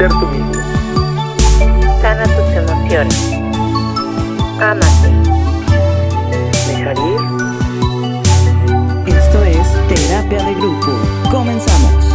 ser tú mismo. Sana tus emociones. Ámate. Dejar ir. Esto es Terapia de Grupo. Comenzamos.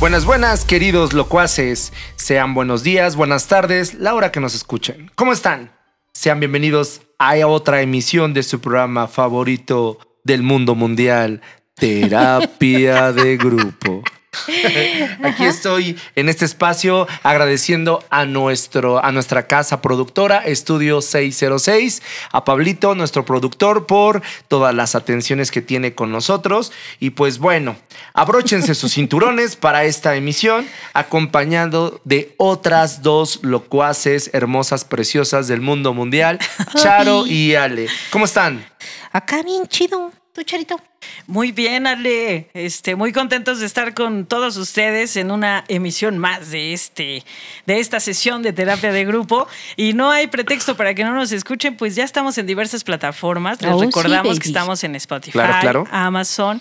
Buenas, buenas, queridos locuaces. Sean buenos días, buenas tardes, la hora que nos escuchen. ¿Cómo están? Sean bienvenidos a otra emisión de su programa favorito del mundo mundial, Terapia de Grupo. Aquí estoy en este espacio agradeciendo a, nuestro, a nuestra casa productora, Estudio 606, a Pablito, nuestro productor, por todas las atenciones que tiene con nosotros. Y pues bueno, abróchense sus cinturones para esta emisión, acompañado de otras dos locuaces hermosas, preciosas del mundo mundial, Charo y Ale. ¿Cómo están? Acá bien chido. ¿Tú, Charito? Muy bien, Ale. Este, muy contentos de estar con todos ustedes en una emisión más de este, de esta sesión de terapia de grupo. Y no hay pretexto para que no nos escuchen, pues ya estamos en diversas plataformas. Les Oh, sí, recordamos que estamos en Spotify, Claro, claro. Amazon,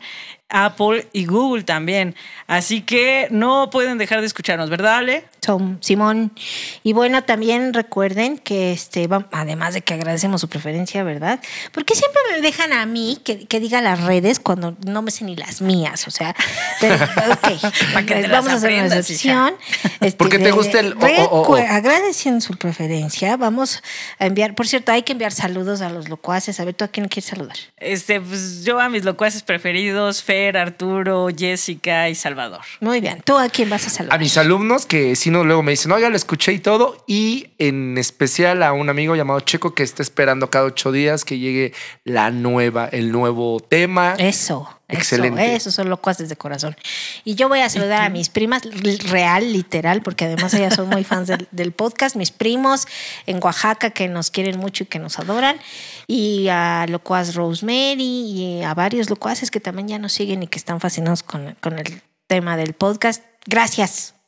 Apple y Google también. Así que no pueden dejar de escucharnos, ¿verdad, Ale? Son Simón. Y bueno, también recuerden que, este, además de que agradecemos su preferencia, ¿verdad? Porque siempre me dejan a mí que, que diga las redes cuando no me sé ni las mías. O sea, pero, ok, Pa' que te las vamos a hacer una excepción. Este, Porque te gusta el o, o, o. recu- Agradeciendo su preferencia, vamos a enviar, por cierto, hay que enviar saludos a los locuaces. A ver, ¿tú a quién quieres saludar? Este, pues yo a mis locuaces preferidos, Fer, Arturo, Jessica y Salvador. Muy bien, ¿tú a quién vas a saludar? A mis alumnos que si no luego me dicen, oiga, lo escuché y todo. Y en especial a un amigo llamado Checo que está esperando cada ocho días que llegue la nueva, el nuevo tema. Eso. Excelente. Eso, esos son locuaces de corazón. Y yo voy a saludar a mis primas, real, literal, porque además ellas son muy fans del, del podcast, mis primos en Oaxaca que nos quieren mucho y que nos adoran, y a locuaz Rosemary y a varios locuaces que también ya nos siguen y que están fascinados con, con el tema del podcast. Gracias.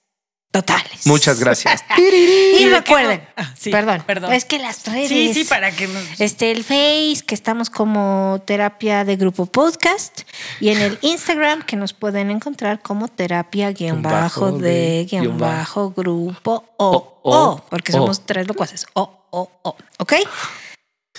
Totales. Muchas gracias. Y ¿Y de qué recuerden? Ah, sí, perdón, perdón. es que las redes. Sí, sí, para que nos... Este, el Face, que estamos como terapia de grupo podcast. Y en el Instagram, que nos pueden encontrar como terapia guion bajo de guion bajo grupo o O, o, o, porque o. somos tres locuaces. O, o, o. ¿Ok?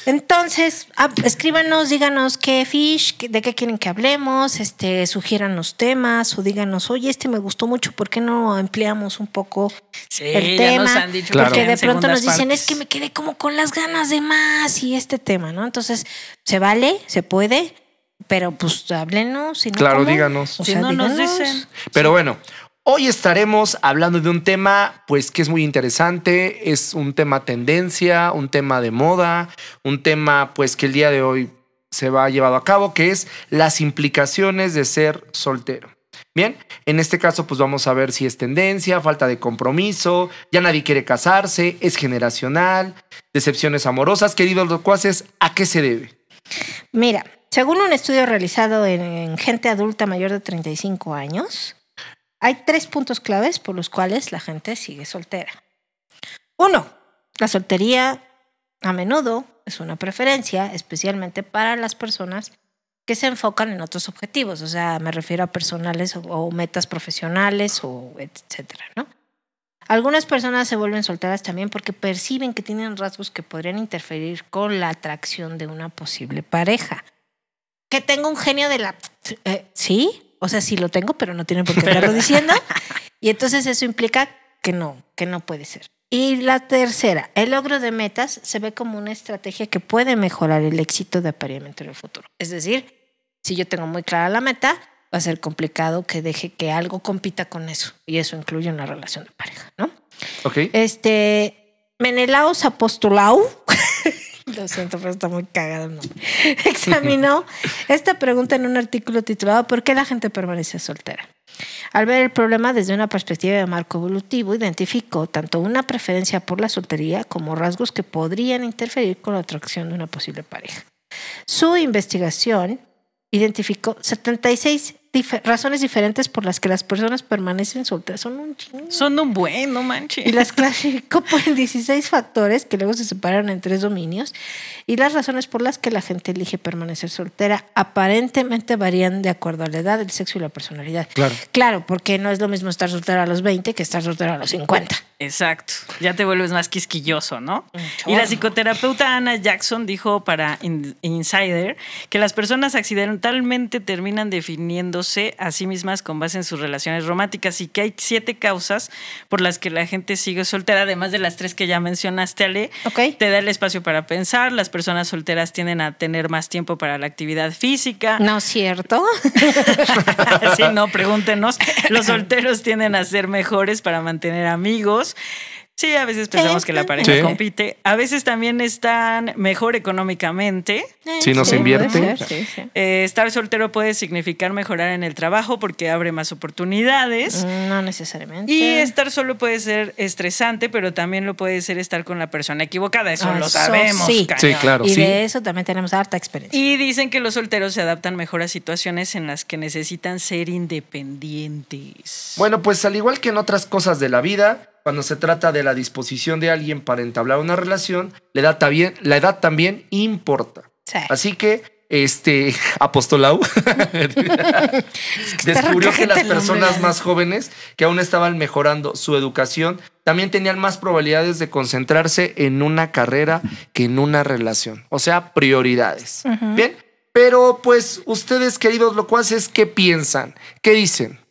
Entonces, ah, escríbanos, díganos qué fish, de qué quieren que hablemos, este, sugieran los temas o díganos, oye, este me gustó mucho, ¿por qué no ampliamos un poco Sí, el ya tema? nos han dicho Claro. Porque que de pronto nos dicen, partes. es que me quedé como con las ganas de más y este tema, ¿no? Entonces, se vale, se puede, pero pues háblenos. Si no, Claro, ¿cómo? díganos. O Si sea, no nos díganos. dicen. Pero bueno, hoy estaremos hablando de un tema, pues que es muy interesante, es un tema tendencia, un tema de moda, un tema, pues que el día de hoy se va llevado a cabo, que es las implicaciones de ser soltero. Bien, en este caso, pues vamos a ver si es tendencia, falta de compromiso, ya nadie quiere casarse, es generacional, decepciones amorosas. Queridos locuaces, ¿a qué se debe? Mira, según un estudio realizado en, en gente adulta mayor de 35 años, hay tres puntos claves por los cuales la gente sigue soltera. Uno, la soltería a menudo es una preferencia, especialmente para las personas que se enfocan en otros objetivos, o sea, me refiero a personales o, metas profesionales o etcétera, ¿no? Algunas personas se vuelven solteras también porque perciben que tienen rasgos que podrían interferir con la atracción de una posible pareja. Que tengo un genio de la... eh, sí, o sea, sí lo tengo, pero no tienen por qué estarlo diciendo. Y entonces eso implica que no, que no puede ser. Y la tercera, el logro de metas se ve como una estrategia que puede mejorar el éxito de apareamiento en el futuro. Es decir, si yo tengo muy clara la meta, va a ser complicado que deje que algo compita con eso. Y eso incluye una relación de pareja, ¿no? ¿Ok? Este, Menelaos Apostolau, lo siento, pero está muy cagado examinó esta pregunta en un artículo titulado ¿Por qué la gente permanece soltera? Al ver el problema desde una perspectiva de marco evolutivo, identificó tanto una preferencia por la soltería como rasgos que podrían interferir con la atracción de una posible pareja. Su investigación identificó 76 dif- razones diferentes por las que las personas permanecen solteras. Son un chingo. Son un buen, no manches. Y las clasificó por 16 factores que luego se separaron en tres dominios. Y las razones por las que la gente elige permanecer soltera aparentemente varían de acuerdo a la edad, el sexo y la personalidad. Claro. Claro, porque no es lo mismo estar soltera a los 20 que estar soltera a los 50. Exacto. Ya te vuelves más quisquilloso, ¿no? Y la psicoterapeuta Anna Jackson dijo para In- Insider que las personas accidentalmente terminan definiéndose a sí mismas con base en sus relaciones románticas y que hay siete causas por las que la gente sigue soltera, además de las tres que ya mencionaste, Ale. Ok. Te da el espacio para pensar, las personas solteras tienden a tener más tiempo para la actividad física. ¿No es cierto? Sí, no, pregúntenos. Los solteros tienden a ser mejores para mantener amigos. Sí, a veces pensamos que la pareja Sí. compite. A veces también están mejor económicamente. Si no se invierte. puede ser, sí, sí. Eh, estar soltero puede significar mejorar en el trabajo porque abre más oportunidades. No necesariamente. Y estar solo puede ser estresante, pero también lo puede ser estar con la persona equivocada. Eso Ah, lo eso sabemos. sí. cañón. Claro. Y sí. de eso también tenemos harta experiencia. Y dicen que los solteros se adaptan mejor a situaciones en las que necesitan ser independientes. Bueno, pues al igual que en otras cosas de la vida, cuando se trata de la disposición de alguien para entablar una relación, la edad también, la edad también importa. Sí. Así que, este, Apostolau descubrió que las personas más jóvenes que aún estaban mejorando su educación también tenían más probabilidades de concentrarse en una carrera que en una relación. O sea, prioridades. Bien, pero pues ustedes, queridos locuaces, ¿qué piensan? ¿Qué dicen?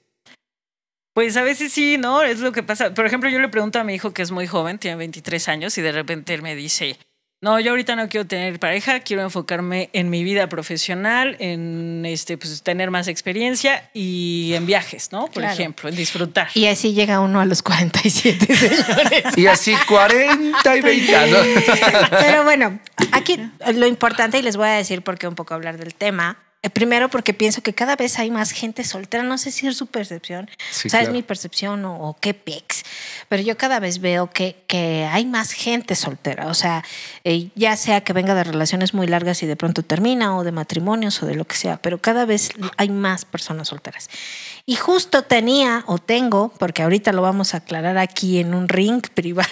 Pues a veces sí, ¿no? Es lo que pasa. Por ejemplo, yo le pregunto a mi hijo que es muy joven, tiene 23 años, y de repente él me dice, no, yo ahorita no quiero tener pareja, quiero enfocarme en mi vida profesional, en este, pues, tener más experiencia y en viajes, ¿no? Por Claro. ejemplo, en disfrutar. Y así llega uno a los 47, señores. Y así 40 y 20 años. Pero bueno, aquí lo importante, y les voy a decir por qué un poco hablar del tema. Eh, Primero porque pienso que cada vez hay más gente soltera, no sé si es su percepción, Sí, o sea, claro. es mi percepción o, o qué pex, pero yo cada vez veo que, que hay más gente soltera, o sea, eh, ya sea que venga de relaciones muy largas y de pronto termina, o de matrimonios o de lo que sea, pero cada vez hay más personas solteras. Y justo tenía o tengo, porque ahorita lo vamos a aclarar aquí en un ring privado,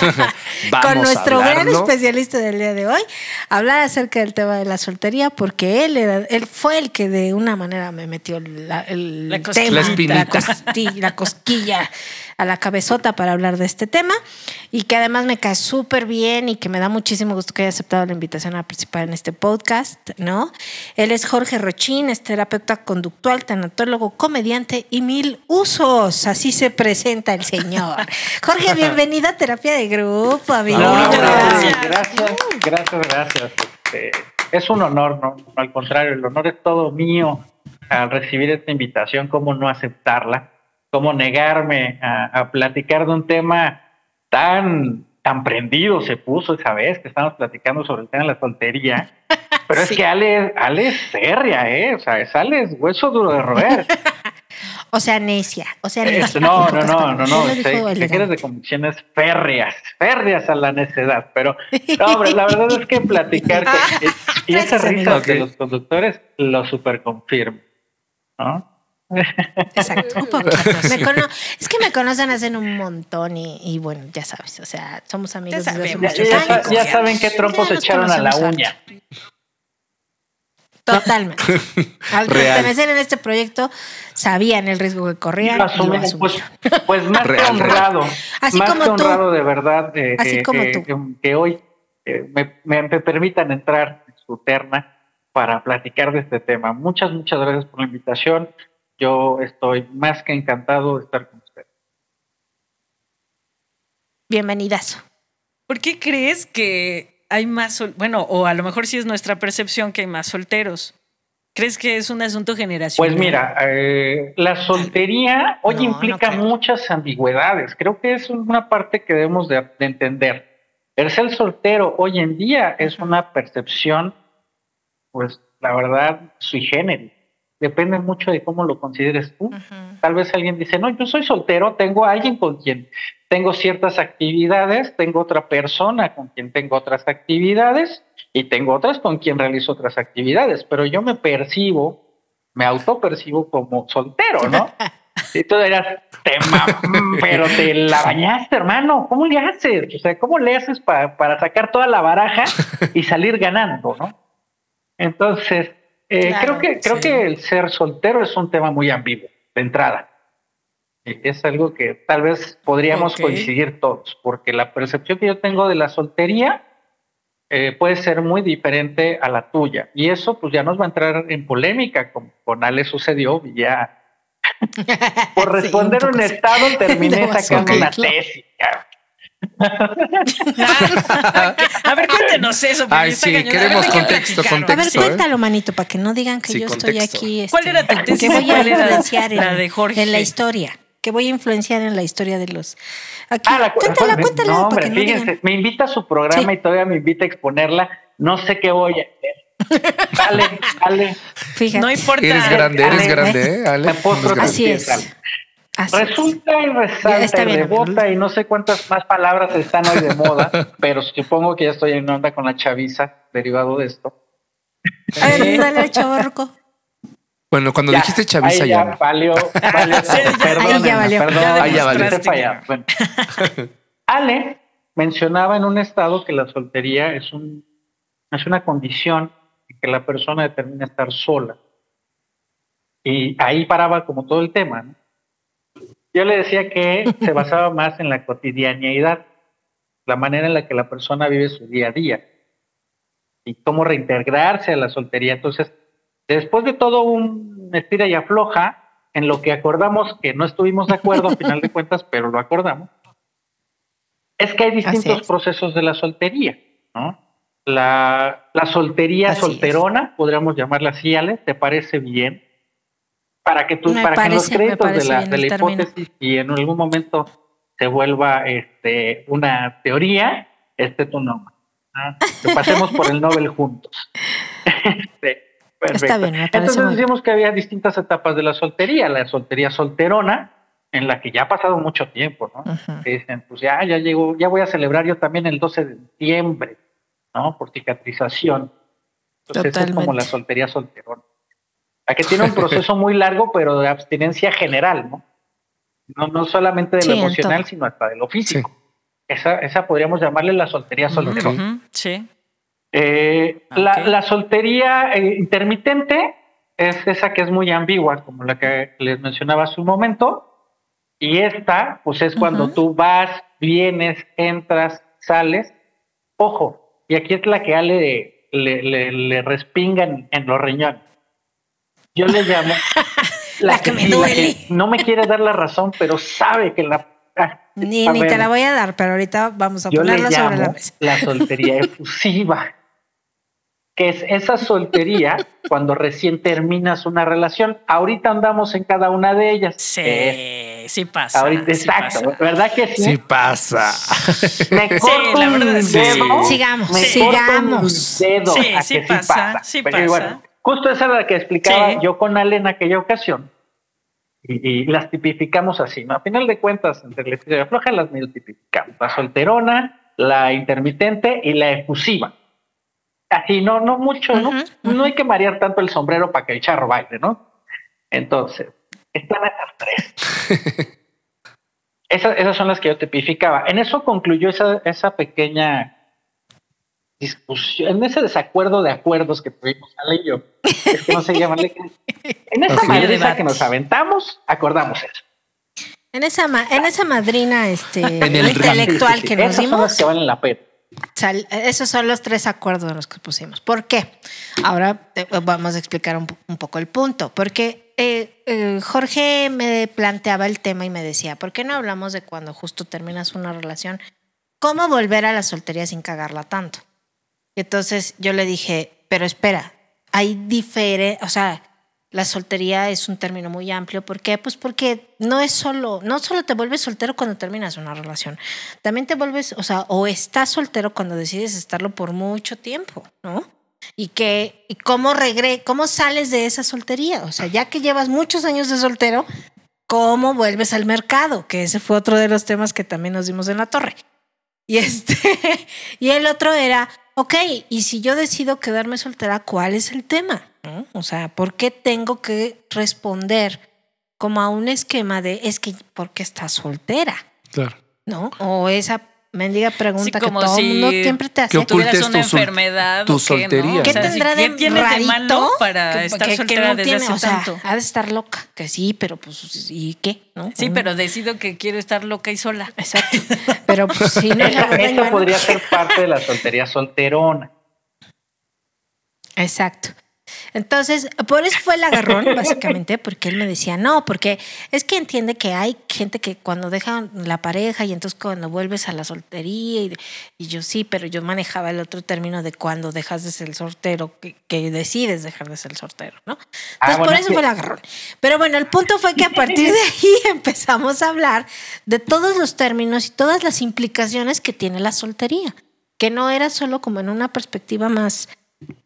con a nuestro gran especialista del día de hoy, hablar acerca del tema de la soltería, porque él, era, él fue el que de una manera me metió la, el La tema, La la, costi- la cosquilla a la cabezota para hablar de este tema y que además me cae súper bien y que me da muchísimo gusto que haya aceptado la invitación a participar en este podcast, ¿no? Él es Jorge Rochín, es terapeuta conductual, tanatólogo, comediante y mil usos. Así se presenta el señor. Jorge, bienvenida a Terapia de Grupo, amigo. No, muchas gracias, gracias. gracias, gracias, gracias. Este, es un honor, ¿no? Al contrario, el honor es todo mío al recibir esta invitación, cómo no aceptarla, cómo negarme a, a platicar de un tema tan, tan prendido se puso esa vez que estábamos platicando sobre el tema de la soltería. Pero es que Ale, Ale es férrea, ¿eh? O sea, es Ale es hueso duro de roer. O sea, necia. O sea, necia. No, no, no, no, no. Te, quieres de convicciones férreas, férreas a la necedad. Pero, no, hombre, la verdad es que platicar con, y esas Gracias, amigo. risas de los conductores lo super confirmo. ¿no? Exacto, un poquito. Me cono- es que me conocen hace un montón y, y bueno, ya sabes, o sea, somos amigos Ya desde hace sabemos, Ya, muchos ya años. sa- ya saben qué trompos echaron a la uña. Totalmente. Al pertenecer en este proyecto, sabían el riesgo que corrían. Lo y lo asumen, pues, pues más que Real, honrado, Así más como que tú. honrado de verdad eh, Así eh, como eh, tú. que, que hoy me, me- me permitan entrar en su terna para platicar de este tema. Muchas, muchas gracias por la invitación. Yo estoy más que encantado de estar con usted. Bienvenidazo. ¿Por qué crees que hay más, bueno, o a lo mejor sí es nuestra percepción que hay más solteros? ¿Crees que es un asunto generacional? Pues mira, eh, la soltería hoy No, implica muchas ambigüedades. Creo que es una parte que debemos de, de entender. El ser soltero hoy en día es una percepción, pues la verdad, sui generis. Depende mucho de cómo lo consideres tú. Tal vez alguien dice, no, yo soy soltero, tengo a alguien con quien tengo ciertas actividades, tengo otra persona con quien tengo otras actividades y tengo otras con quien realizo otras actividades, pero yo me percibo me autopercibo como soltero, ¿no? Y tú dirás, te pero te la bañaste, hermano. ¿Cómo le haces? O sea, ¿cómo le haces pa- para sacar toda la baraja y salir ganando, no? Entonces, eh, Claro, creo que creo sí. que el ser soltero es un tema muy ambiguo de entrada. Eh, Es algo que tal vez podríamos coincidir todos, porque la percepción que yo tengo de la soltería eh, puede ser muy diferente a la tuya. Y eso pues ya nos va a entrar en polémica, como con Ale sucedió, y ya por Sí, responder un un, sí. estado terminé sacando una claro. tesis. A ver, cuéntenos eso. porque Ay, sí, cañón. A ver, queremos ¿de qué contexto, platicaron? A ver. ¿eh? cuéntalo, manito, para que no digan que Sí, yo estoy aquí. este, ¿Cuál era tu tesis? Que voy a ¿Cuál era influenciar en, la de Jorge? en la historia. Que voy a influenciar en la historia de los. Aquí, Ah, la cu- cuéntala, cuéntala. No, para hombre, no fíjense, digan. me invita a su programa Sí. y todavía me invita a exponerla. No sé qué voy a hacer. Dale, dale. Fíjate. No importa. Eres grande, eres Ale, grande, ¿eh? Ale. Así es. Es. Resulta y Ya resalta está y rebota y no sé cuántas más palabras están hoy de moda, pero supongo que ya estoy en onda con la chaviza derivado de esto. Ándale, chavorruco. Bueno, cuando Ya, dijiste chaviza ahí ya. ya valió, valió Sí, ya- perdónenme, ahí ya valió. perdónenme, Ahí ya valió. vete para allá. Bueno. Ale mencionaba en un estado que la soltería es un es una condición en que la persona determina estar sola. Y ahí paraba como todo el tema. ¿no? Yo le decía que se basaba más en la cotidianeidad, la manera en la que la persona vive su día a día y cómo reintegrarse a la soltería. Entonces, después de todo un estira y afloja, en lo que acordamos que no estuvimos de acuerdo a final de cuentas, pero lo acordamos, es que hay distintos es. procesos de la soltería, ¿no? La, la soltería Así es. solterona, podríamos llamarla así, Ale, ¿te parece bien? Para que tú, Me para que los créditos de la, de la término. hipótesis y en algún momento se vuelva este, una teoría, este tu nombre. ¿no? Que pasemos por el Nobel juntos. Este, perfecto. Está bien, Entonces decíamos que había distintas etapas de la soltería. La soltería solterona, en la que ya ha pasado mucho tiempo, ¿no? Que dicen, pues ya, ya llegó, ya voy a celebrar yo también el 12 de diciembre, ¿no? Por cicatrización. Entonces es como Totalmente. la soltería solterona. La que tiene un proceso muy largo, pero de abstinencia general, ¿no? No, no solamente de lo Sí, emocional, sino hasta de lo físico. Esa, esa podríamos llamarle la soltería solterona. Ujú, Sí. Eh, la, la soltería eh, intermitente es esa que es muy ambigua, como la que les mencionaba hace un momento. Y esta, pues es cuando tú vas, vienes, entras, sales. Ojo, y aquí es la que Ale le, le, le respinga en, en los riñones. Yo le llamo La que me sí, duele. no me quiere dar la razón, pero sabe que la. ah, Ni, ni ver, te la voy a dar, pero ahorita vamos a yo le ponerla sobre la llamo mesa. la soltería efusiva, que es esa soltería cuando recién terminas una relación. Ahorita andamos en cada una de ellas. Sí, Es- sí pasa. ahorita, sí exacto, pasa. ¿verdad que sí? Sí pasa. Me corto la un verdad, sí. dedo, Sigamos, me sigamos. corto un dedo Sí, a sí que pasa, sí pasa. bueno, justo esa era la que explicaba Sí. yo con Ale en aquella ocasión. Y, y las tipificamos así, ¿no? A final de cuentas, entre la estrella floja las medio tipificamos. La solterona, la intermitente y la efusiva. Así, no, no mucho, ¿no? No hay que marear tanto el sombrero para que el charro baile, ¿no? Entonces, están esas tres. Esas, esas son las que yo tipificaba. En eso concluyó esa, esa pequeña discusión, en ese desacuerdo de acuerdos que tuvimos, Ale y yo. Es que no sé llamarle. En esa madriza Debate. que nos aventamos, acordamos eso. En esa, ma- en esa madrina este, En el intelectual Sí, sí, que nos Esas son dimos, las que valen la pena. sal- esos son los tres acuerdos en los que pusimos. ¿Por qué? Ahora eh, vamos a explicar un poco el punto. Porque eh, eh, Jorge me planteaba el tema y me decía, ¿por qué no hablamos de cuando justo terminas una relación? ¿Cómo volver a la soltería sin cagarla tanto? Entonces yo le dije, pero espera, hay diferente, o sea, la soltería es un término muy amplio. ¿Por qué? Pues porque no es solo, no solo te vuelves soltero cuando terminas una relación, también te vuelves, o sea, o estás soltero cuando decides estarlo por mucho tiempo, ¿no? Y que, y cómo regre, cómo sales de esa soltería. O sea, ya que llevas muchos años de soltero, ¿cómo vuelves al mercado? Que ese fue otro de los temas que también nos dimos en la torre. Y este, y el otro era, ok, y si yo decido quedarme soltera, ¿cuál es el tema? ¿no? O sea, ¿por qué tengo que responder como a un esquema de es que ¿por qué estás soltera? Claro. ¿No? O esa mendiga pregunta Sí, que todo el si mundo siempre te hace. que tuvieras ocultes una tu enfermedad tu o qué, ¿no? soltería. O ¿Qué sea, si- tendrá de ¿qué tienes de rarito malo para que- estar que- que soltera no desde tiene? hace o sea, tanto? ha de estar loca, que sí, pero pues, ¿y qué? ¿No? Sí, pero decido que quiero estar loca y sola. Exacto. Pero pues si no la Esta, verdad, esta bueno. podría ser parte de la soltería solterona. Exacto. Entonces, por eso fue el agarrón, básicamente, porque él me decía, no, porque es que entiende que hay gente que cuando dejan la pareja y entonces cuando vuelves a la soltería, y, y yo sí, pero yo manejaba el otro término de cuando dejas de ser soltero, que, que decides dejar de ser soltero, ¿no? Entonces, Ah, por bueno, eso sí. fue el agarrón. Pero bueno, el punto fue que a partir de ahí empezamos a hablar de todos los términos y todas las implicaciones que tiene la soltería, que no era solo como en una perspectiva más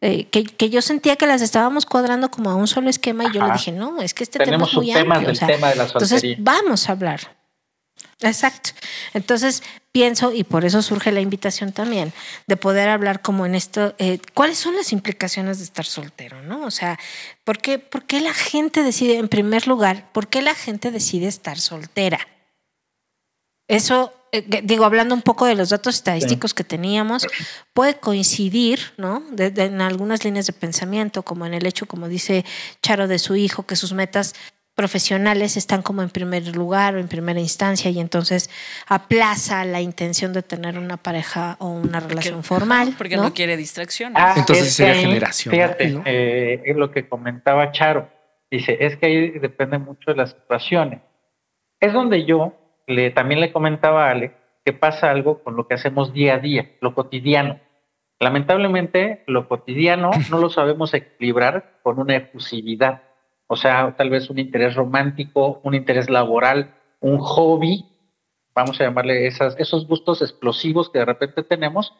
eh, que, que yo sentía que las estábamos cuadrando como a un solo esquema y yo le dije, no, es que este Tenemos tema es muy amplio. del o sea, tema de la entonces, vamos a hablar. Exacto. Entonces, pienso, y por eso surge la invitación también, de poder hablar como en esto, eh, ¿cuáles son las implicaciones de estar soltero? ¿no? O sea, ¿por qué, ¿por qué la gente decide, en primer lugar, por qué la gente decide estar soltera? Eso, eh, digo, hablando un poco de los datos estadísticos que teníamos, puede coincidir, ¿no? De- de- en algunas líneas de pensamiento, como en el hecho, como dice Charo de su hijo, que sus metas profesionales están como en primer lugar o en primera instancia y entonces aplaza la intención de tener una pareja o una relación formal. Porque ¿no? no, quiere distracciones. Ah, Entonces es sería ahí, generacional, Fíjate, ¿no? eh, es lo que comentaba Charo. Dice, es que ahí depende mucho de las situaciones. Es donde yo le, también le comentaba a Ale que pasa algo con lo que hacemos día a día, lo cotidiano. Lamentablemente, lo cotidiano no lo sabemos equilibrar con una efusividad. O sea, tal vez un interés romántico, un interés laboral, un hobby, vamos a llamarle esas, esos gustos explosivos que de repente tenemos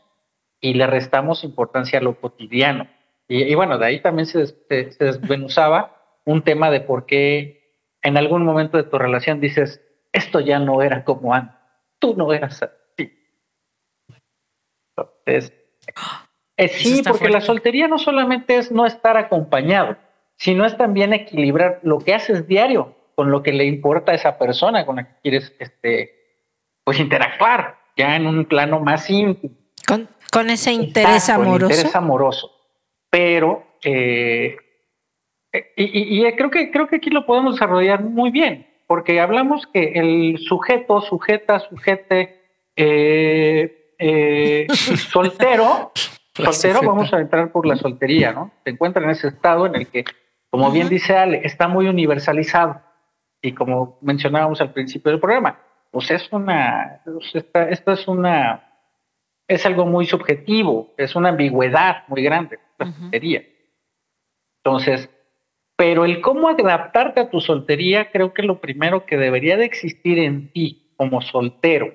y le restamos importancia a lo cotidiano. Y, y bueno, de ahí también se, des- se, desmenuzaba un tema de por qué en algún momento de tu relación dices, esto ya no era como antes, tú no eras así. Entonces, eh, sí, porque la soltería no solamente es no estar acompañado, sino es también equilibrar lo que haces diario con lo que le importa a esa persona con la que quieres este, pues interactuar, ya en un plano más íntimo. Con, con ese interés Exacto, amoroso. interés amoroso. Pero, eh, y, y- y creo, que, creo que aquí lo podemos desarrollar muy bien, porque hablamos que el sujeto, sujeta, sujete, eh, eh, soltero, La soltero, vamos a entrar por la soltería, ¿no? Se encuentra en ese estado en el que, como bien dice Ale, está muy universalizado. Y como mencionábamos al principio del programa, pues es una, pues esta, esta es una, es algo muy subjetivo, es una ambigüedad muy grande, la soltería. Entonces, pero el cómo adaptarte a tu soltería, creo que lo primero que debería de existir en ti como soltero,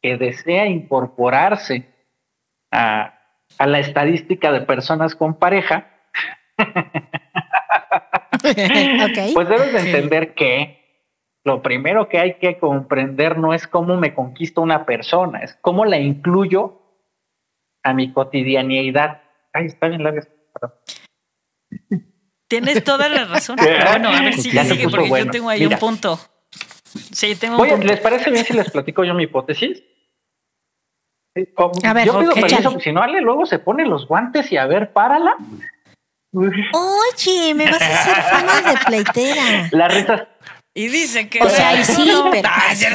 que desea incorporarse a, a la estadística de personas con pareja, Ok. pues debes de entender que lo primero que hay que comprender no es cómo me conquisto una persona, es cómo la incluyo a mi cotidianidad. Ay, está bien larga. palabra. Tienes toda la razón. Pero bueno, a ver, sigue, Ya sigue, porque bueno. yo tengo ahí Mira. un punto. Sí, tengo Voy a- un punto. ¿Les parece bien si les platico yo mi hipótesis? A ver, yo pido permiso, si no, Ale luego se pone los guantes y a ver, párala. Oye, me vas a hacer fama de pleitera. Las risas. Y dice que. O sea, y sí, No, pero- ah, ya-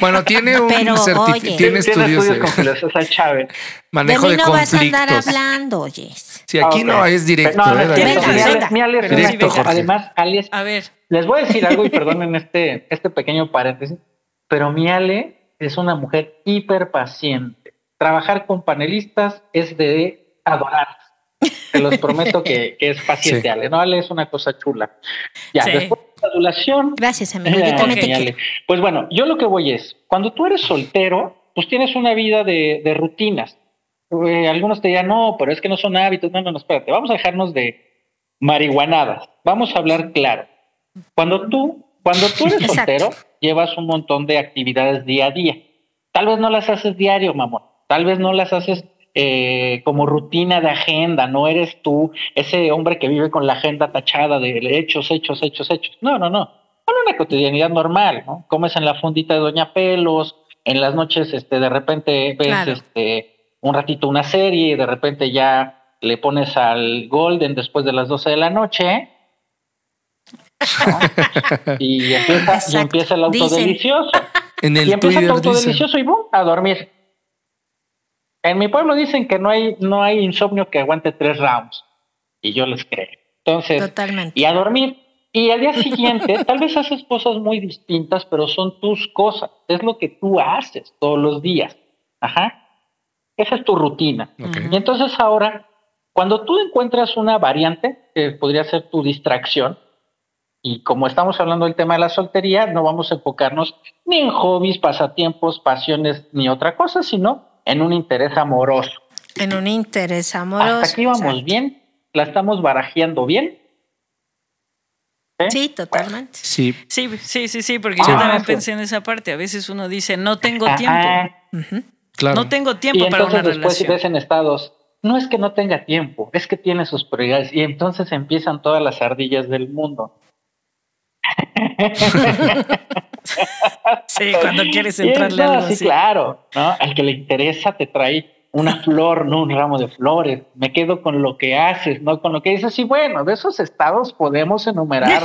Bueno, tiene un Pero, oye. tiene estudios de con filosofía Chávez. manejo de de, mí no vas a andar conflictos. hablando, oyes. Si aquí no es directo, No, no ¿eh. Venga, Mi. Además, Ale es A ver, Les voy a decir algo y perdonen este, este pequeño paréntesis, pero mi Ale es una mujer hiper paciente. Trabajar con panelistas es de adorar. Te los prometo que, que es paciente, Sí. Ale. No, Ale es una cosa chula. Ya, Sí. después adulación. Gracias, amigo. Pues bueno, yo lo que voy es, cuando tú eres soltero, pues tienes una vida de, rutinas. Algunos te dirán, no, pero es que no son hábitos. No, no, no, espérate. Vamos a dejarnos de marihuanadas. Vamos a hablar claro. Cuando tú, cuando tú eres soltero, llevas un montón de actividades día a día. Tal vez no las haces diario, mamón. Tal vez no las haces eh, como rutina de agenda, no eres tú ese hombre que vive con la agenda tachada de hechos, hechos, hechos, hechos. No, no, no. Es una cotidianidad normal, ¿no? Comes en la fundita de Doña Pelos, en las noches, este, de repente ves, Claro. este, un ratito una serie y de repente ya le pones al Golden después de las 12 de la noche. ¿no? y, empieza, y empieza el auto Dicen. delicioso. En Y el empieza el Twitter auto dice. delicioso y ¡bum! a dormir. En mi pueblo dicen que no hay, no hay insomnio que aguante tres rounds. Y yo les creo. Entonces, Totalmente. y a dormir. Y al día siguiente, tal vez haces cosas muy distintas, pero son tus cosas. Es lo que tú haces todos los días. Ajá. Esa es tu rutina. Y entonces ahora, cuando tú encuentras una variante, que podría ser tu distracción, y como estamos hablando del tema de la soltería, no vamos a enfocarnos ni en hobbies, pasatiempos, pasiones, ni otra cosa, sino en un interés amoroso. En un interés amoroso. Hasta aquí vamos exacto. bien, la estamos barajeando bien. ¿Eh? Sí, totalmente. Sí, Sí, sí, sí, sí, porque yo también pensé en esa parte. A veces uno dice, no tengo Ajá. tiempo. Claro. No tengo Y tiempo para entonces una después relación. ves en estados, no es que no tenga tiempo, es que tiene sus prioridades. Y entonces empiezan todas las ardillas del mundo. Sí, cuando quieres entrarle algo sí, así. claro, ¿no? Al que le interesa te trae una flor, no un ramo de flores. Me quedo con lo que haces, no con lo que dices. Y bueno, de esos estados podemos enumerar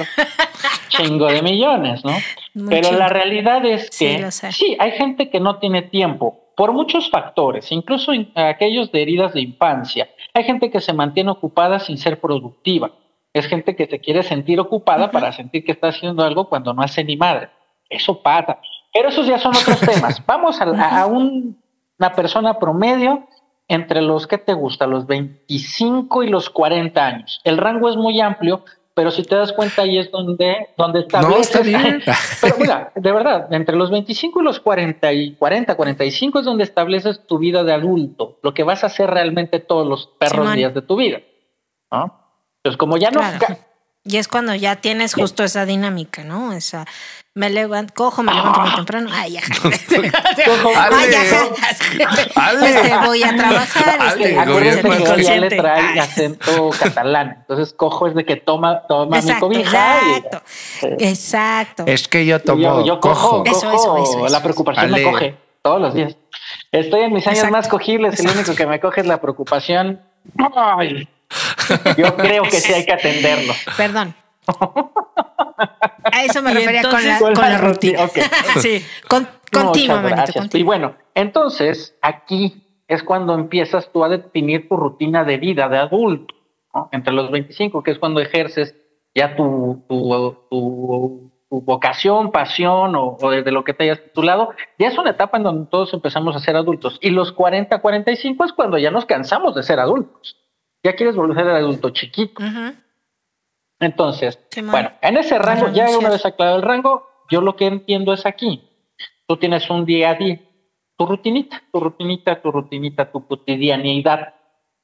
chingo de millones, ¿no? Muy Pero chingo. la realidad es que sí, hay gente que no tiene tiempo por muchos factores, incluso in- aquellos de heridas de infancia. Hay gente que se mantiene ocupada sin ser productiva. Es gente que se quiere sentir ocupada para sentir que está haciendo algo cuando no hace ni madre. Eso pasa. Pero esos ya son otros temas. Vamos a, a- un- una persona promedio entre los que te gusta, los 25 y los 40 años. El rango es muy amplio, pero si te das cuenta ahí es donde, donde No, está estableces- bien. pero mira, de verdad, entre los 25 y los 40 y 40, 45 es donde estableces tu vida de adulto, lo que vas a hacer realmente todos los perros días de tu vida. ¿no? Entonces, como ya no... Claro. Y es cuando ya tienes justo esa dinámica, ¿no? Esa, me levanto, cojo, me levanto muy temprano. Ay, ya. Cojo- Ay, ya. Ale. Este, voy a trabajar. Este, Acuérdense que ella le trae Ay. acento catalán. Entonces, cojo es de que toma, toma mi Exacto, cobija. y- exacto. Exacto. Es que yo tomo yo, yo cojo, cojo. Eso, eso, eso, eso. la preocupación Ale. me coge todos los días. Estoy en mis años Exacto. más cogibles, el único que me coge es la preocupación. Ay, yo creo que sí hay que atenderlo. Perdón. A eso me Y refería con la, entonces- con la rutina. Ok. Sí. Con, continua, manito. Y bueno, entonces aquí es cuando empiezas tú a definir tu rutina de vida de adulto, ¿no? entre los 25, que es cuando ejerces ya tu, tu, tu- tu vocación, pasión o, o de lo que te hayas titulado, ya es una etapa en donde todos empezamos a ser adultos. Y los 40, 45 es cuando ya nos cansamos de ser adultos. Ya quieres volver a ser adulto chiquito. Entonces, bueno, en ese rango, ya una vez aclarado el rango, yo lo que entiendo es aquí. Tú tienes un día a día, tu rutinita, tu rutinita, tu rutinita, tu cotidianidad,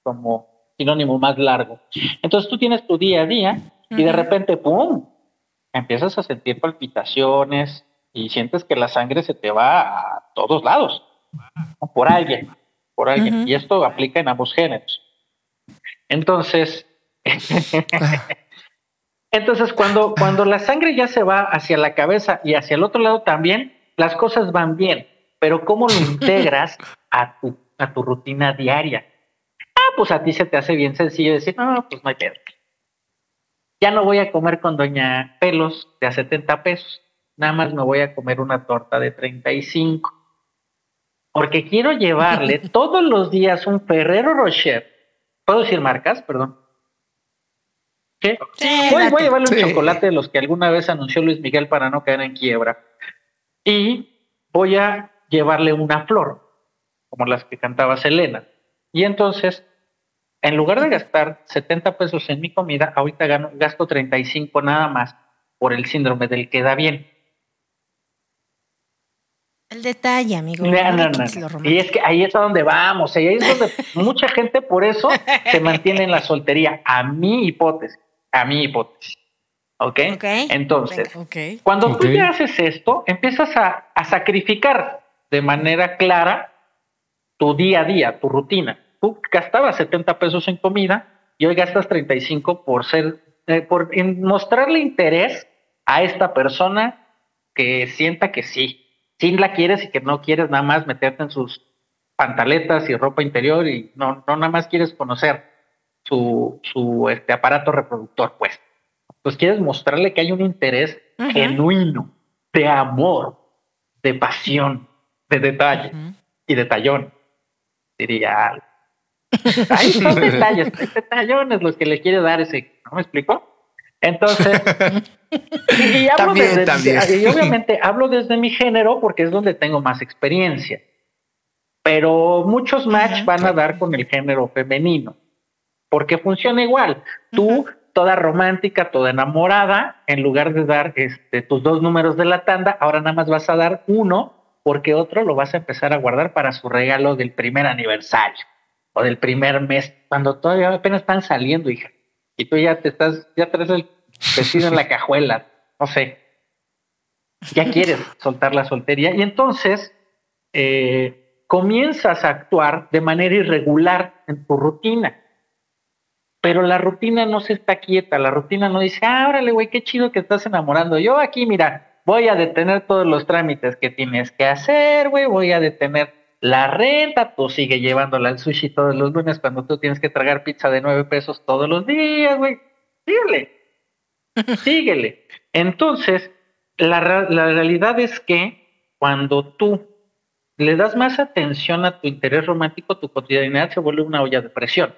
como sinónimo más largo. Entonces tú tienes tu día a día y de repente, ¡pum! Empiezas a sentir palpitaciones y sientes que la sangre se te va a todos lados, por alguien, por alguien. Y esto aplica en ambos géneros. Entonces, entonces cuando, cuando la sangre ya se va hacia la cabeza y hacia el otro lado también, las cosas van bien. Pero ¿cómo lo integras a tu, a tu rutina diaria? Ah, pues a ti se te hace bien sencillo decir, no, pues no hay pedo. Ya no voy a comer con Doña Pelos de a 70 pesos. Nada más me voy a comer una torta de 35. Porque quiero llevarle todos los días un Ferrero Rocher. ¿Puedo decir marcas? Perdón. ¿Qué? Sí, Voy, a llevarle un Sí. chocolate de los que alguna vez anunció Luis Miguel para no caer en quiebra. Y voy a llevarle una flor, como las que cantaba Selena. Y entonces, en lugar de gastar 70 pesos en mi comida, ahorita gano, gasto 35 nada más por el síndrome del queda bien. El detalle, amigo. No, no, no, Y es que ahí es a donde vamos, y ahí es donde mucha gente por eso se mantiene en la soltería, a mi hipótesis, a mi hipótesis. ¿Ok? Ok. Entonces, cuando tú ya haces esto, empiezas a, a sacrificar de manera clara tu día a día, tu rutina. tú gastabas 70 pesos en comida y hoy gastas 35 por ser, eh, por en mostrarle interés a esta persona que sienta que sí, sí la quieres y que no quieres nada más meterte en sus pantaletas y ropa interior y no, no nada más quieres conocer su, su este aparato reproductor, pues. Pues quieres mostrarle que hay un interés genuino, de amor, de pasión, de detalle y detallón, diría Hay son detalles, detallones los que le quiere dar ese, ¿no me explico? Entonces, y, hablo desde, y obviamente hablo desde mi género porque es donde tengo más experiencia. Pero muchos match van a dar con el género femenino, porque funciona igual. Tú, toda romántica, toda enamorada, en lugar de dar este, tus dos números de la tanda, ahora nada más vas a dar uno, porque otro lo vas a empezar a guardar para su regalo del primer aniversario o del primer mes, cuando todavía apenas están saliendo, hija y tú ya te estás, ya traes el vestido en la cajuela, no sé, ya quieres soltar la soltería y entonces eh, comienzas a actuar de manera irregular en tu rutina. Pero la rutina no se está quieta, la rutina no dice, ah, güey, qué chido que estás enamorando. Yo aquí, mira, voy a detener todos los trámites que tienes que hacer, güey, voy a detener la renta, tú sigue llevándola al sushi todos los lunes cuando tú tienes que tragar pizza de nueve pesos todos los días, güey. Síguele. Síguele. Entonces, la, la realidad es que cuando tú le das más atención a tu interés romántico, tu cotidianidad se vuelve una olla de presión.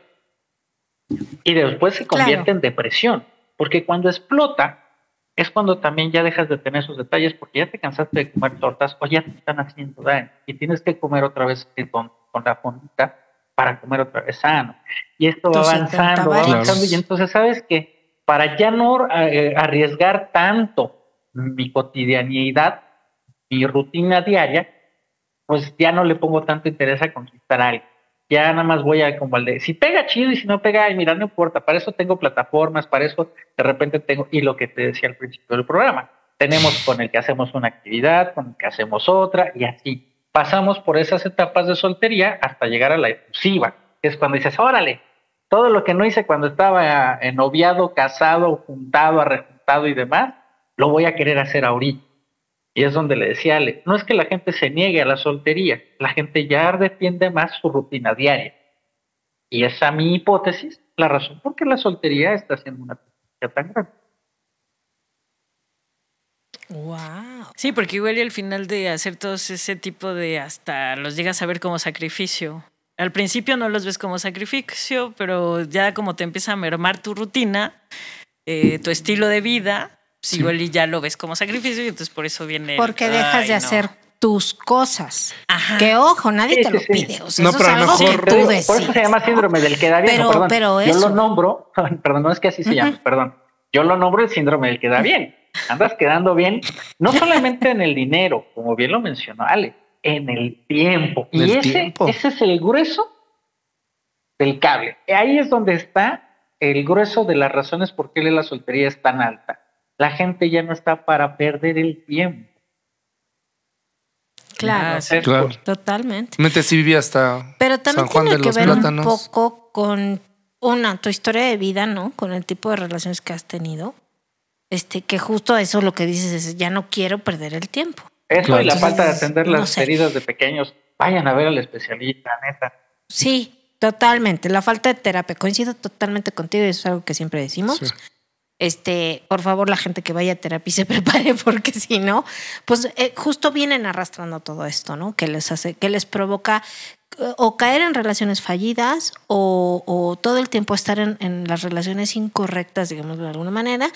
Y después se convierte en depresión. Porque cuando explota, es cuando también ya dejas de tener esos detalles porque ya te cansaste de comer tortas o ya te están haciendo daño y tienes que comer otra vez con, con la fondita para comer otra vez sano. Y esto va avanzando, va avanzando. Y entonces, ¿sabes que Para ya no eh, arriesgar tanto mi cotidianidad, mi rutina diaria, pues ya no le pongo tanto interés a conquistar algo ya nada más voy a como al de, si pega chido y si no pega, ay, mira, no importa, para eso tengo plataformas, para eso de repente tengo, y lo que te decía al principio del programa, tenemos con el que hacemos una actividad, con el que hacemos otra, y así. Pasamos por esas etapas de soltería hasta llegar a la efusiva, que es cuando dices, órale, todo lo que no hice cuando estaba noviado, casado, juntado, arrejuntado y demás, lo voy a querer hacer ahorita. Y es donde le decía Ale, no es que la gente se niegue a la soltería, la gente ya defiende más su rutina diaria. Y esa mi hipótesis, la razón por qué la soltería está siendo una tan grande. Wow. Sí, porque igual y al final de hacer todo ese tipo de hasta los llegas a ver como sacrificio. Al principio no los ves como sacrificio, pero ya como te empieza a mermar tu rutina, eh, tu estilo de vida, si igual y ya lo ves como sacrificio y entonces por eso viene. Porque dejas de hacer tus cosas. Que ojo, nadie te lo pide. O sea, no, pero a mejor... Por eso se llama síndrome del queda bien. Pero, pero Yo lo nombro, perdón, no es que así se llama, perdón. Yo lo nombro el síndrome del queda bien. Andas quedando bien, no solamente en el dinero, como bien lo mencionó Ale, en el tiempo. y ese, ese es el grueso del cable. Ahí es donde está el grueso de las razones por qué la soltería es tan alta la gente ya no está para perder el tiempo. Claro, totalmente. Mente sí vivía hasta Pero también tiene que ver un poco con una tu historia de vida, ¿no? Con el tipo de relaciones que has tenido. Este, que justo eso lo que dices es ya no quiero perder el tiempo. Eso y la falta de atender las heridas de pequeños. Vayan a ver al especialista, neta. Sí, totalmente. La falta de terapia. Coincido totalmente contigo y eso es algo que siempre decimos este, por favor, la gente que vaya a terapia se prepare, porque si no, pues eh, justo vienen arrastrando todo esto, ¿no? Que les hace, que les provoca eh, o caer en relaciones fallidas o, todo el tiempo estar en, las relaciones incorrectas, digamos de alguna manera,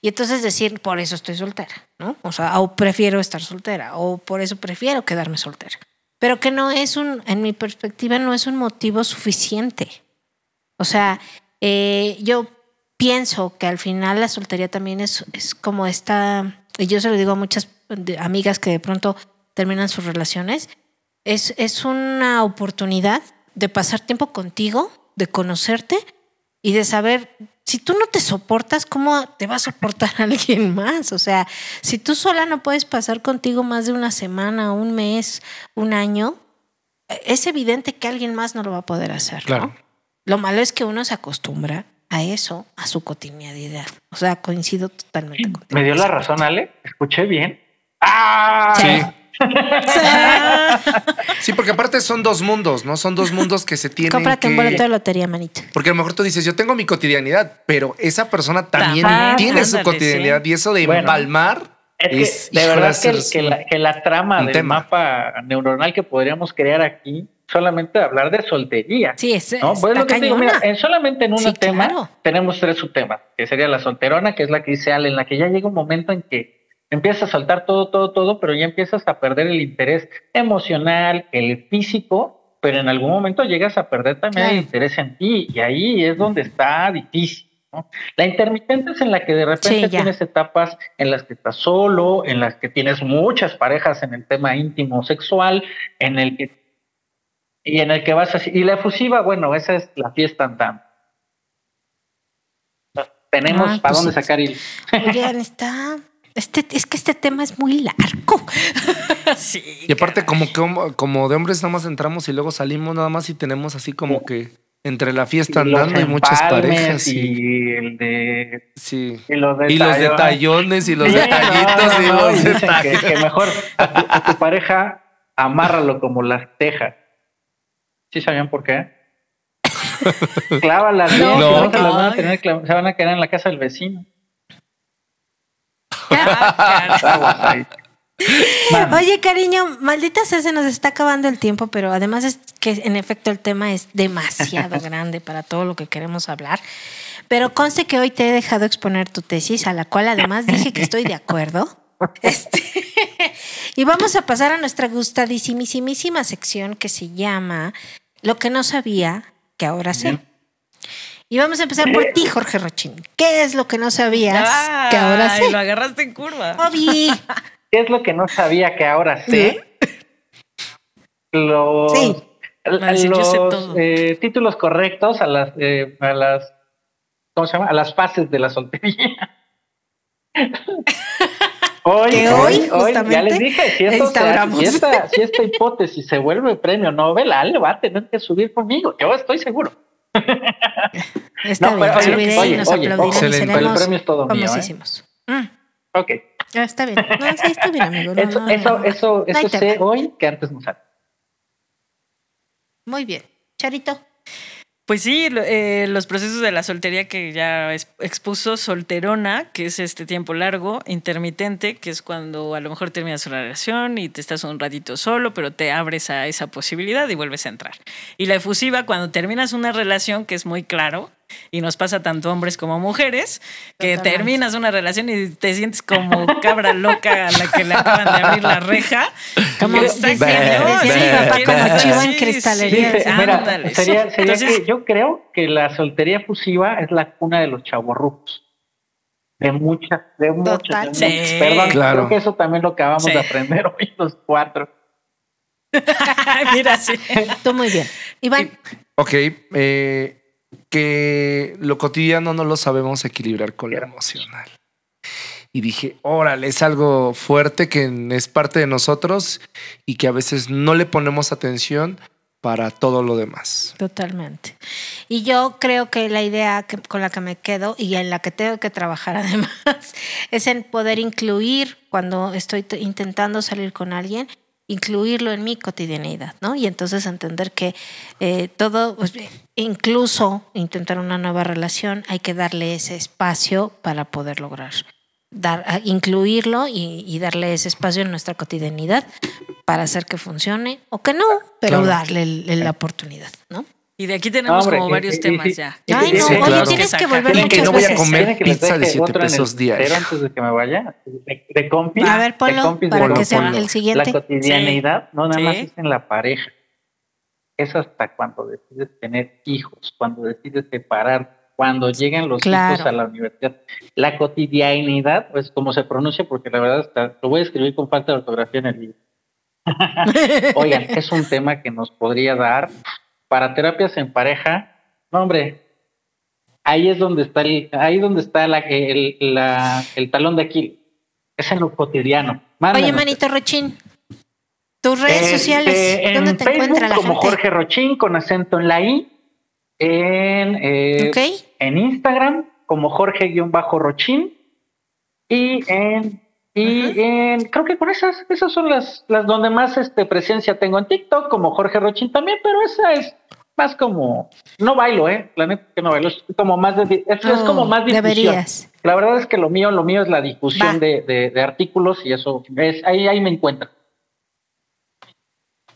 y entonces decir, por eso estoy soltera, ¿no? O sea, o prefiero estar soltera, o por eso prefiero quedarme soltera. Pero que no es un, en mi perspectiva, no es un motivo suficiente. O sea, eh, yo pienso que al final la soltería también es, es como esta, y yo se lo digo a muchas amigas que de pronto terminan sus relaciones, es, es una oportunidad de pasar tiempo contigo, de conocerte y de saber, si tú no te soportas, ¿cómo te va a soportar alguien más? O sea, si tú sola no puedes pasar contigo más de una semana, un mes, un año, es evidente que alguien más no lo va a poder hacer. ¿no? Claro. Lo malo es que uno se acostumbra a eso, a su cotidianidad. O sea, coincido totalmente contigo. ¿Me dio la razón, Ale? ¿Escuché bien? ¡Ah! Sí. Sí, porque aparte son dos mundos, ¿no? Son dos mundos que se tienen Cómprate un boleto de lotería, manito. Porque a lo mejor tú dices, yo tengo mi cotidianidad, pero esa persona también tiene su cotidianidad sí. y eso de Bueno, empalmar Es es, que de verdad que, la, que la trama del tema. mapa neuronal que podríamos crear aquí, solamente hablar de soltería. Sí, es, ¿no? está Pues lo que digo, mira, en- solamente en un Sí, tema claro. tenemos tres subtemas, que sería la solterona, que es la que dice Ale, en la que ya llega un momento en que empiezas a saltar todo, todo, todo, pero ya empiezas a perder el interés emocional, el físico, pero en algún momento llegas a perder también el interés en ti, y ahí es donde está difícil. ¿no? La intermitente es en la que de repente Sí, tienes etapas en las que estás solo, en las que tienes muchas parejas en el tema íntimo sexual, en el que y en el que vas así. Y la efusiva, bueno, esa es la fiesta andante. Tenemos Ah, para pues dónde sí. sacar el. Oigan, está. Este, es que este tema es muy largo. Sí. Y aparte, como, como, como de hombres nada más entramos y luego salimos nada más y tenemos así como que entre la fiesta los andando y muchas parejas. Y, Y el de. sí. Y los, Y los detallones. detallones y los detallitos no, y no, los dicen que, detalles. que mejor a tu, a tu pareja amárralo como las tejas. ¿Sí sabían por qué? Clávalas bien, No, no, no. se las van a tener clav- se van a quedar en la casa del vecino. Oye, cariño, maldita sea, se nos está acabando el tiempo, pero además es que en efecto el tema es demasiado grande para todo lo que queremos hablar. Pero conste que hoy te he dejado exponer tu tesis, a la cual además dije que estoy de acuerdo. Este, y vamos a pasar a nuestra gustadísimísima sección que se llama Lo que no sabía que ahora sé. Y vamos a empezar por ti, Jorge Rochín. ¿Qué es lo que no sabías que ahora sé? Lo agarraste en curva. Obi. ¿Qué es lo que no sabía que ahora sé? Los, Sí. sé eh, títulos correctos a las, eh, a las, ¿cómo se llama? A las fases de la soltería. Hoy, Que hoy, hoy, ya les dije, si, esto si esta, si esta hipótesis se vuelve premio Nobel, Ale va a tener que subir conmigo, yo estoy seguro. Está No, bien, pero oye, subiré y oye, nos oye, excelente. Pero el premio es todo mío, ¿eh? Mm, Ok, ah, está bien. No, sí, está bien, amigo. No, eso, no, eso, eso, sé hoy que antes no sabía. Muy bien. Charito. Pues sí, eh, los procesos de la soltería que ya expuso solterona, que es este tiempo largo, intermitente, que es cuando a lo mejor terminas una relación y te estás un ratito solo, pero te abres a esa posibilidad y vuelves a entrar. Y la efusiva, cuando terminas una relación, que es muy claro, y nos pasa tanto hombres como mujeres, que Totalmente. terminas una relación y te sientes como cabra loca a la que le acaban de abrir la reja. Como Está como sí, chivo en cristalería. sí, Sí, se- mira, sería, sería Entonces, que yo creo que la soltería fusiva es la cuna de los chavorrucos. De muchas, de muchas. de Total. muchas. Sí. Perdón, Claro. creo que eso también lo acabamos Sí. de aprender hoy los cuatro. Mira, sí. Tú muy bien. Iván. Ok, eh, que lo cotidiano no lo sabemos equilibrar con lo emocional. Y dije, órale, es algo fuerte que es parte de nosotros y que a veces no le ponemos atención para todo lo demás. Totalmente. Y yo creo que la idea con la que me quedo y en la que tengo que trabajar además es en poder incluir cuando estoy intentando salir con alguien, incluirlo en mi cotidianidad, ¿no? Y entonces entender que eh, todo, pues, incluso intentar una nueva relación, hay que darle ese espacio para poder lograr. Dar, a- incluirlo y, y darle ese espacio en nuestra cotidianidad para hacer que funcione o que no, pero Claro. darle el- el- la oportunidad, ¿no? Y de aquí tenemos Hombre, como y- varios y- temas y- ya. y- Ay, no, Sí, oye, claro. tienes que volver Y que no voy a comer ¿Quieren que les pizza de deje 7 otro en el pesos diario. antes de que me vaya? De, de compis. A ver, compis de para que sea el siguiente. La cotidianeidad no nada más Sí. es en la pareja. Es hasta cuando decides tener hijos, cuando decides separar, cuando llegan los Claro. hijos a la universidad. La cotidianidad, pues como se pronuncia, porque la verdad está, lo voy a escribir con falta de ortografía en el libro. Oigan, es un tema que nos podría dar para terapias en pareja. No, hombre, ahí es donde está el, ahí es donde está la, el, la- el talón de Aquiles. Es en lo cotidiano. Oye, Mándanos. manito Rochín, Tus redes Este, sociales, ¿dónde en te Facebook encuentra la como gente? Jorge Rochín con acento en la I. En, eh, en Instagram como Jorge-Rochín. Y en y en, creo que con esas, esas son las, las donde más este, presencia tengo en TikTok, como Jorge Rochín también, pero esa es más como, no bailo, eh, la neta que no bailo, es como más de, es, es Oh, como más difusión. deberías. La verdad es que lo mío, lo mío es la difusión de, de, de artículos y eso es, ahí, ahí me encuentro.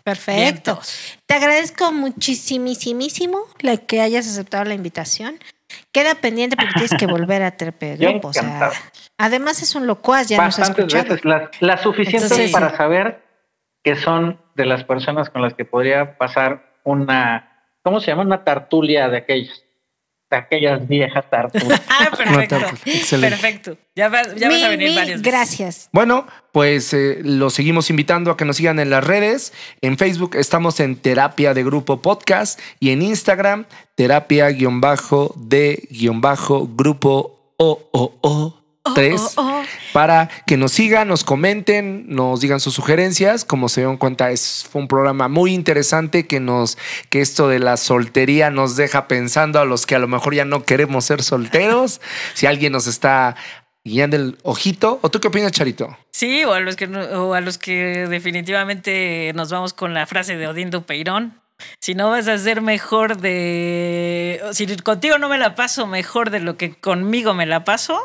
Perfecto. Te agradezco muchísimísimo la que hayas aceptado la invitación. Queda pendiente porque tienes que volver a Yo Grupo. O sea, encantado. además es un locuaz, ya nos ha Bastantes veces, las, las suficientes Entonces, para saber que son de las personas con las que podría pasar una, ¿cómo se llama? Una tartulia de aquellas, de aquellas viejas tartulias. Ah, perfecto. No, excelente. Perfecto. Ya, va- ya vas a venir mil varias veces. gracias. Bueno, pues eh, los seguimos invitando a que nos sigan en las redes. En Facebook estamos en Terapia de Grupo Podcast y en Instagram terapia-de-grupo OOO 3 oh, oh. para que nos sigan, nos comenten, nos digan sus sugerencias. Como se dieron cuenta, es fue un programa muy interesante que nos que esto de la soltería nos deja pensando a los que a lo mejor ya no queremos ser solteros. si alguien nos está guiando el ojito, ¿o tú qué opinas, Charito? Sí, o a los que o a los que definitivamente nos vamos con la frase de Odín Dupeirón. Si no vas a ser mejor de. Si contigo no me la paso mejor de lo que conmigo me la paso,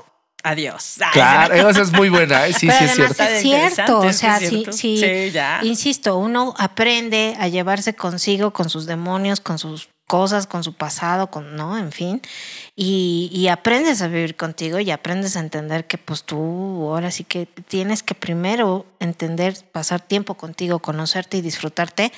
adiós. Ay, Claro, esa es muy buena, ¿eh? sí, Pero sí es cierto. Es cierto, o sea, sí, cierto. sí, Sí, ya. insisto, uno aprende a llevarse consigo, con sus demonios, con sus cosas, con su pasado, con, ¿no? En fin, y, y aprendes a vivir contigo y aprendes a entender que pues tú ahora sí que tienes que primero entender, pasar tiempo contigo, conocerte y disfrutarte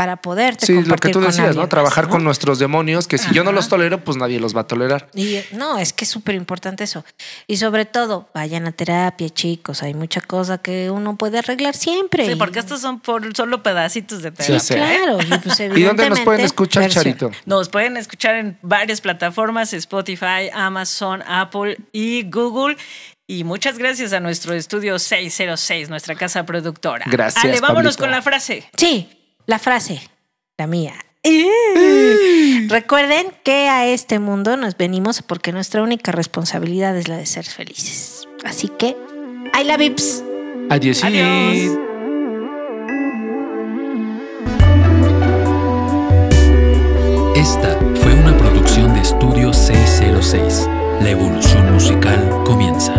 para poderte Sí, lo que compartir tú con decías, ¿no? Trabajar con nuestros demonios, que si yo no los tolero, pues nadie los va a tolerar. Y eh, no, es que es súper importante eso. Y sobre todo, vayan a terapia, chicos. Hay mucha cosa que uno puede arreglar siempre. Sí, Y- porque estos son por solo pedacitos de terapia. sí. Claro. Y, pues, ¿Y dónde nos pueden escuchar, versión. Charito? Nos pueden escuchar en varias plataformas, Spotify, Amazon, Apple y Google. Y muchas gracias a nuestro estudio 606, nuestra casa productora. Gracias, Ale, vámonos Pablito. con la frase. Sí, la frase, la mía. Recuerden que a este mundo nos venimos porque nuestra única responsabilidad es la de ser felices. Así que, ¡ay la vips! Adiós. Adiós. Esta fue una producción de Estudio 606. La evolución musical comienza.